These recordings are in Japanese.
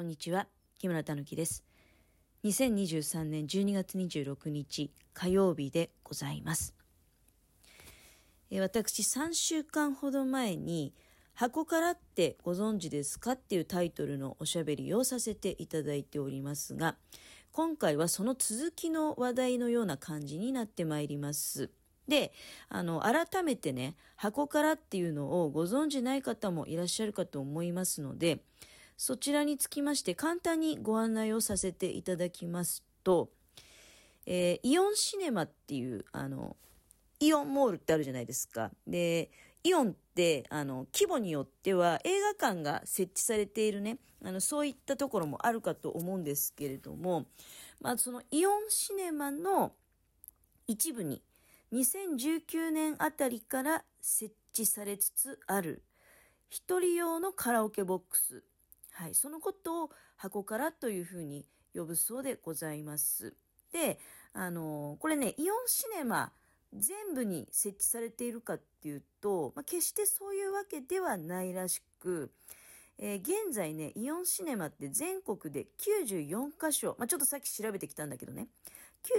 こんにちは木村たぬきです。2023年12月26日火曜日でございます。え私3週間ほど前に箱からってご存知ですかっていうタイトルのおしゃべりをさせていただいておりますが今回はその続きの話題のような感じになってまいります。で、あの、改めてね、箱からっていうのをご存じない方もいらっしゃるかと思いますので、そちらにつきまして簡単にご案内をさせていただきますと、えー、イオンシネマっていう、あの、イオンモールってあるじゃないですか。で、イオンって、あの、規模によっては映画館が設置されているね、あの、そういったところもあるかと思うんですけれども、まあ、そのイオンシネマの一部に、2019年あたりから設置されつつある、一人用のカラオケボックスはい、そのことを箱からというふうに呼ぶそうでございます。で、あのこれね、イオンシネマ全部に設置されているかっていうと、まあ、決してそういうわけではないらしく、えー、現在ね、イオンシネマって全国で94箇所、まあ、ちょっとさっき調べてきたんだけどね、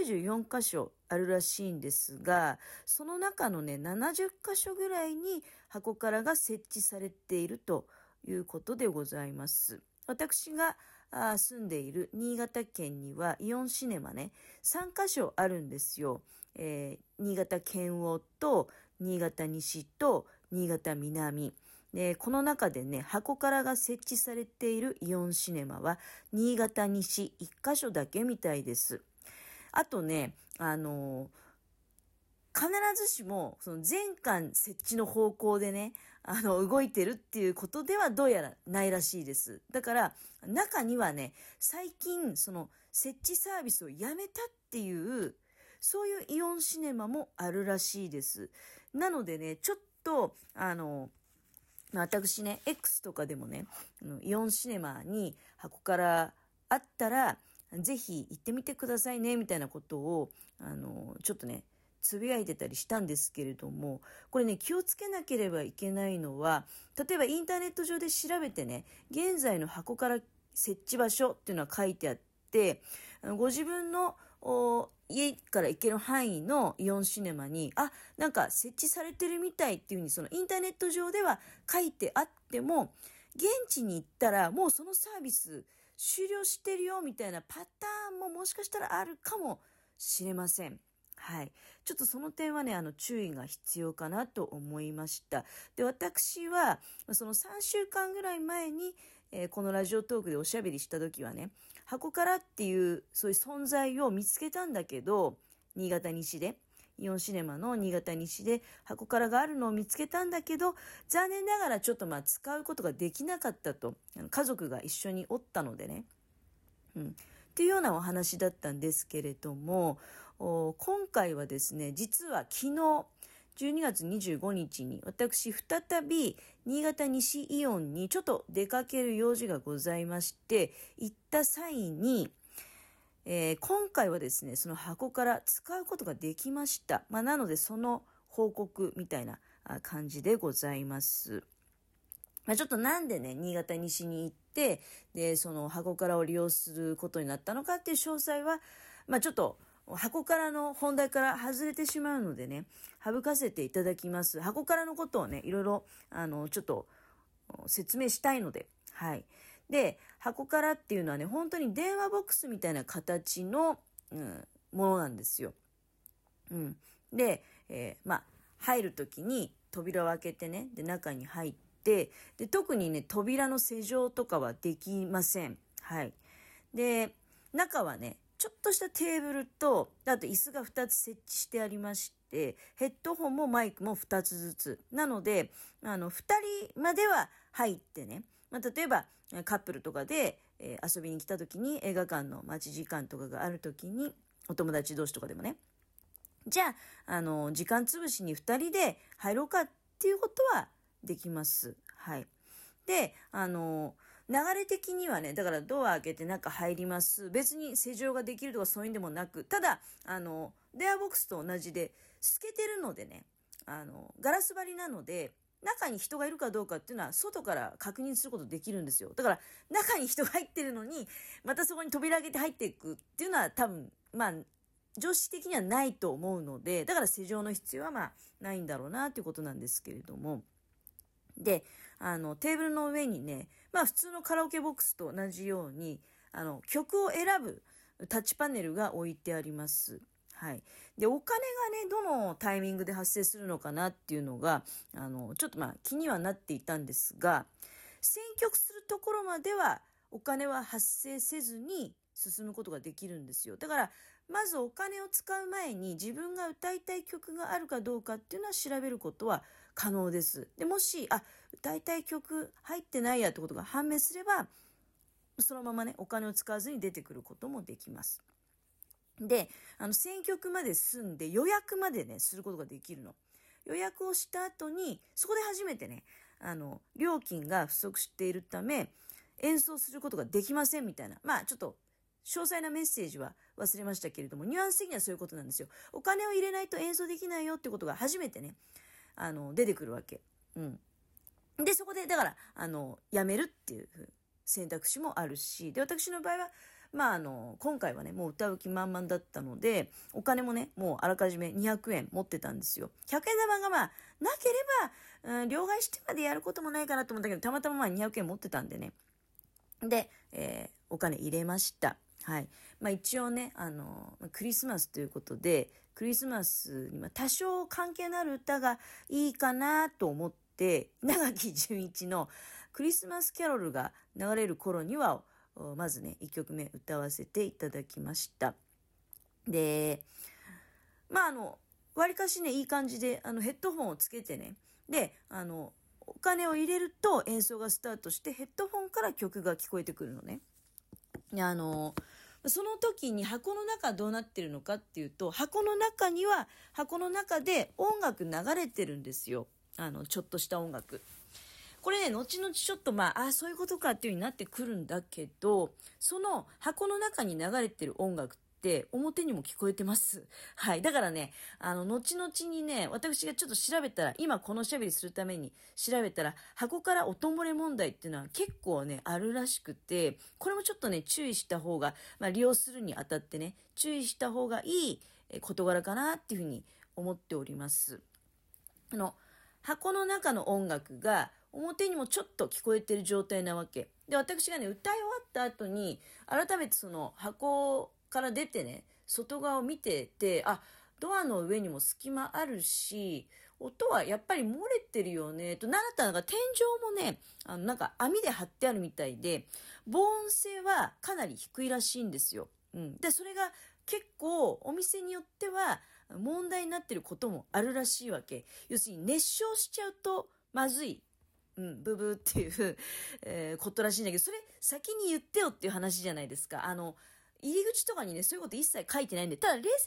94箇所あるらしいんですが、その中のね、70箇所ぐらいに箱からが設置されているということでございます。私が住んでいる新潟県にはイオンシネマね、3カ所あるんですよ。えー、新潟県央と新潟西と新潟南。で、この中でね、箱からが設置されているイオンシネマは新潟西1カ所だけみたいです。あとね、あのー必ずしもその全館設置の方向でね、あの動いてるっていうことではどうやらないらしいです。だから中にはね、最近その設置サービスをやめたっていうそういうイオンシネマもあるらしいです。なのでね、ちょっとあの私ね、X とかでもね、イオンシネマに箱からあったら、ぜひ行ってみてくださいね、みたいなことを、あの、ちょっとね、つぶやいてたりしたんですけれども、これね、気をつけなければいけないのは、例えばインターネット上で調べてね、現在の箱から設置場所っていうのは書いてあって、ご自分の家から行ける範囲のイオンシネマに、あ、なんか設置されてるみたいっていうふうに、そのインターネット上では書いてあっても、現地に行ったらもうそのサービス終了してるよみたいなパターンももしかしたらあるかもしれません。はい。ちょっとその点はね、あの、注意が必要かなと思いました。で、私は、その3週間ぐらい前に、えー、このラジオトークでおしゃべりした時はね、箱からっていう、そういう存在を見つけたんだけど、新潟西で、イオンシネマの新潟西で箱からがあるのを見つけたんだけど、残念ながらちょっとまあ使うことができなかったと、家族が一緒におったのでね。うん。っていうようなお話だったんですけれども、今回はですね、実は昨日、12月25日に私再び新潟西イオンにちょっと出かける用事がございまして行った際に、えー、今回はですねその箱から使うことができました、まあ、なのでその報告みたいな感じでございます。まあ、ちょっとなんでね、新潟西に行って、で、その箱からを利用することになったのかっていう詳細は、まあ、ちょっと、箱からの本題から外れてしまうのでね、省かせていただきます。箱からのことをね、いろいろ、あの、ちょっと説明したいので、はい。で、箱からっていうのはね、本当に電話ボックスみたいな形の、うん、ものなんですよ。うん。で、えー、まあ、入るときに扉を開けてね、で、中に入って、で、特にね、扉の施錠とかはできません。はい。で、中はね、ちょっとしたテーブルと、あと椅子が2つ設置してありまして、ヘッドホンもマイクも2つずつ。なので、あの、2人までは入ってね、まあ、例えばカップルとかで、えー、遊びに来た時に映画館の待ち時間とかがある時に、お友達同士とかでもね、じゃあ、あの、時間潰しに2人で入ろうかっていうことはできます。はい。で、あの、流れ的にはね、だからドア開けて中入ります。別に施錠ができるとかそういうんでもなく、ただ、あの、デアボックスと同じで、透けてるのでね、あの、ガラス張りなので、中に人がいるかどうかっていうのは外から確認することできるんですよ。だから中に人が入ってるのに、またそこに扉開けて入っていくっていうのは多分、まあ、常識的にはないと思うので、だから施錠の必要はまあないんだろうなということなんですけれども。で、あの、テーブルの上にね、まあ普通のカラオケボックスと同じように、あの、曲を選ぶタッチパネルが置いてあります。はい。で、お金がね、どのタイミングで発生するのかなっていうのが、あの、ちょっとまあ気にはなっていたんですが、選曲するところまではお金は発生せずに進むことができるんですよ。だから、まずお金を使う前に自分が歌いたい曲があるかどうかっていうのは調べることは可能です。で、もし、あ、歌いたい曲入ってないやってことが判明すれば、そのままね、お金を使わずに出てくることもできます。で、あの、選曲まで済んで予約までね、することができるの。予約をした後に、そこで初めてね、あの、料金が不足しているため、演奏することができませんみたいな。まあ、ちょっと、詳細なメッセージは忘れましたけれども、ニュアンス的にはそういうことなんですよ。お金を入れないと演奏できないよってことが初めてね、あの、出てくるわけ。うん。で、そこで、だから、あの、やめるっていう選択肢もあるし、で、私の場合は、まあ、あの、今回はね、もう歌う気満々だったので、お金もね、もうあらかじめ200円持ってたんですよ。100円玉がまあ、なければ、うん、両替してまでやることもないかなと思ったけど、たまたままあ200円持ってたんでね。で、えー、お金入れました。はい。まあ一応ね、あの、クリスマスということで、クリスマスに多少関係のある歌がいいかなと思って、長木純一のクリスマスキャロルが流れる頃には、まずね、1曲目歌わせていただきました。で、まああの、わりかしね、いい感じで、あの、ヘッドホンをつけてね、で、あの、お金を入れると演奏がスタートしてヘッドホンから曲が聞こえてくるのね。あの、その時に箱の中どうなってるのかっていうと、箱の中には箱の中で音楽流れてるんですよ。あの、ちょっとした音楽。これね、後々ちょっとまあ、あそういうことかっていう風になってくるんだけど、その箱の中に流れてる音楽っ表にも聞こえてます。はい。だからね、あの、後々にね、私がちょっと調べたら、今この喋りするために調べたら、箱から音漏れ問題っていうのは結構ね、あるらしくて、これもちょっとね、注意した方が、まあ、利用するにあたってね、注意した方がいい事柄かなっていうふうに思っております。あの、箱の中の音楽が表にもちょっと聞こえてる状態なわけ。で、私がね、歌い終わった後に、改めてその箱から出てね、外側を見てて、あ、ドアの上にも隙間あるし、音はやっぱり漏れてるよね、と、なったのが天井もね、あの、なんか網で張ってあるみたいで、防音性はかなり低いらしいんですよ。うん。で、それが結構お店によっては問題になってることもあるらしいわけ。要するに熱唱しちゃうとまずい。うん、ブブーっていう、えー、ことらしいんだけど、それ先に言ってよっていう話じゃないですか。あの、入り口とかにね、そういうこと一切書いてないんで、ただ冷静に考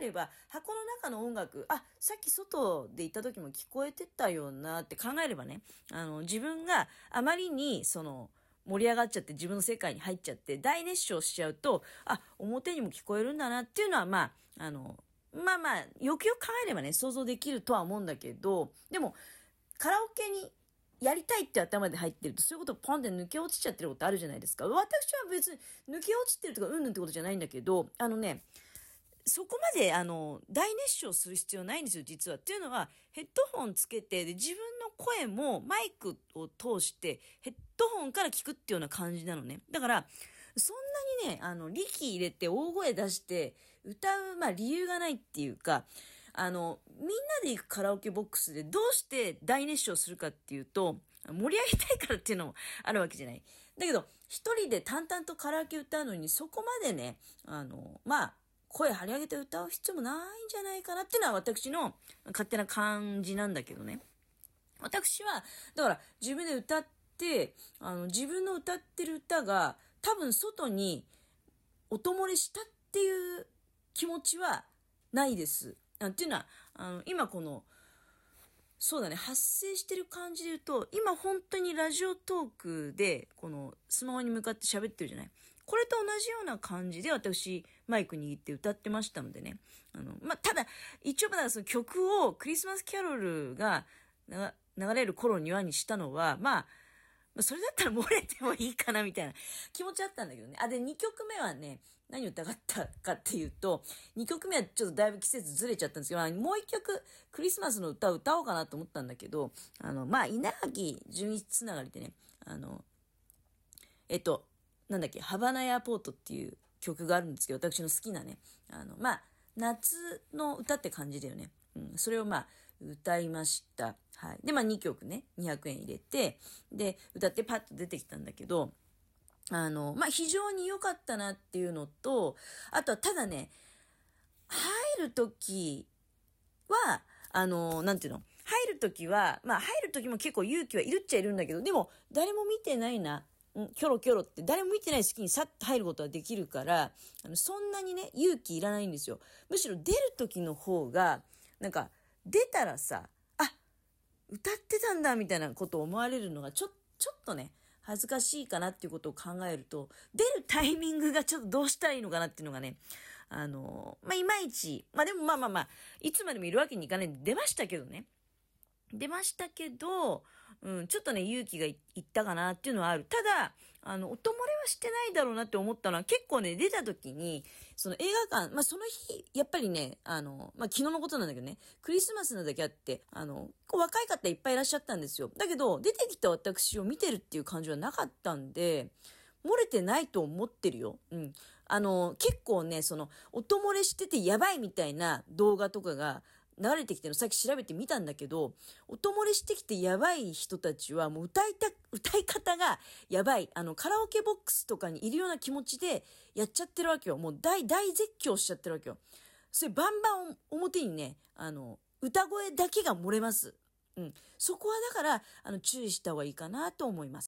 えれば、箱の中の音楽、あ、さっき外で行った時も聞こえてたよなって考えればね、あの、自分があまりに、その、盛り上がっちゃって自分の世界に入っちゃって大熱唱しちゃうと、あ、表にも聞こえるんだなっていうのは、まあ、あの、まあまあ、よくよく考えればね、想像できるとは思うんだけど、でも、カラオケにやりたいって頭で入ってると、そういうことポンって抜け落ちちゃってることあるじゃないですか。私は別に抜け落ちてるとかうんぬんってことじゃないんだけど、あのね、そこまで、あの、大熱唱する必要ないんですよ、実は。っていうのは、ヘッドホンつけて、で、自分の声もマイクを通して、ヘッドホンから聞くっていうような感じなのね。だから、そんなにね、あの、力入れて大声出して歌う、まあ理由がないっていうか、あの、みんなで行くカラオケボックスでどうして大熱唱するかっていうと、盛り上げたいからっていうのもあるわけじゃない。だけど、一人で淡々とカラオケ歌うのにそこまでね、あの、まあ、声張り上げて歌う必要もないんじゃないかなっていうのは私の勝手な感じなんだけどね。私は、だから自分で歌って、あの、自分の歌ってる歌が多分外に音漏れしたっていう気持ちはないです。っていうのは、あの、今この、そうだね、発生してる感じで言うと、今本当にラジオトークで、このスマホに向かって喋ってるじゃない？これと同じような感じで私、マイク握って歌ってましたのでね。あの、まあ、ただ、一応まだその曲を、クリスマスキャロルが、流れる頃にはにしたのは、まあ、それだったら漏れてもいいかなみたいな気持ちあったんだけどね。あ、で、2曲目はね、何を歌ったかっていうと、2曲目はちょっとだいぶ季節ずれちゃったんですけど、もう1曲クリスマスの歌を歌おうかなと思ったんだけど、あの、まあ、稲垣純一つながりでね、あの、えっと、なんだっけ、ハバナヤポートっていう曲があるんですけど、私の好きなね、あの、まあ、夏の歌って感じだよね。うん、それをまあ、歌いました。はい。で、まあ2曲ね、200円入れて、で、歌ってパッと出てきたんだけど、あの、まあ非常に良かったなっていうのと、あとはただね、入るときは、あの、なんていうの？入るときは、まあ入るときも結構勇気はいるっちゃいるんだけど、でも誰も見てないな。んキョロキョロって誰も見てない隙にさっと入ることはできるから、あのそんなにね、勇気いらないんですよ。むしろ出る時の方が、なんか、出たらさ、あ、歌ってたんだみたいなことを思われるのがちょ、ちょっとね、恥ずかしいかなっていうことを考えると、出るタイミングがちょっとどうしたらいいのかなっていうのがね、あの、まあ、いまいち、まあ、でもまあまあまあ、いつまでもいるわけにいかないんで出ましたけどね。出ましたけど、うん、ちょっとね、勇気がいったかなっていうのはある。ただ、あの、音漏れはしてないだろうなって思ったのは、結構ね、出た時に、その映画館、まあ、その日、やっぱりね、あの、まあ、昨日のことなんだけどね、クリスマスなだけあって、あの、若い方いっぱいいらっしゃったんですよ。だけど、出てきた私を見てるっていう感じはなかったんで、漏れてないと思ってるよ。うん。あの、結構ね、その、音漏れしててやばいみたいな動画とかが、流れてきてのさっき調べてみたんだけど、音漏れしてきてやばい人たちはもう歌いた、歌い方がやばい。あの、カラオケボックスとかにいるような気持ちでやっちゃってるわけよ。もう大、大絶叫しちゃってるわけよ。それバンバン表にね、あの、歌声だけが漏れます。うん。そこはだから、あの、注意した方がいいかなと思います。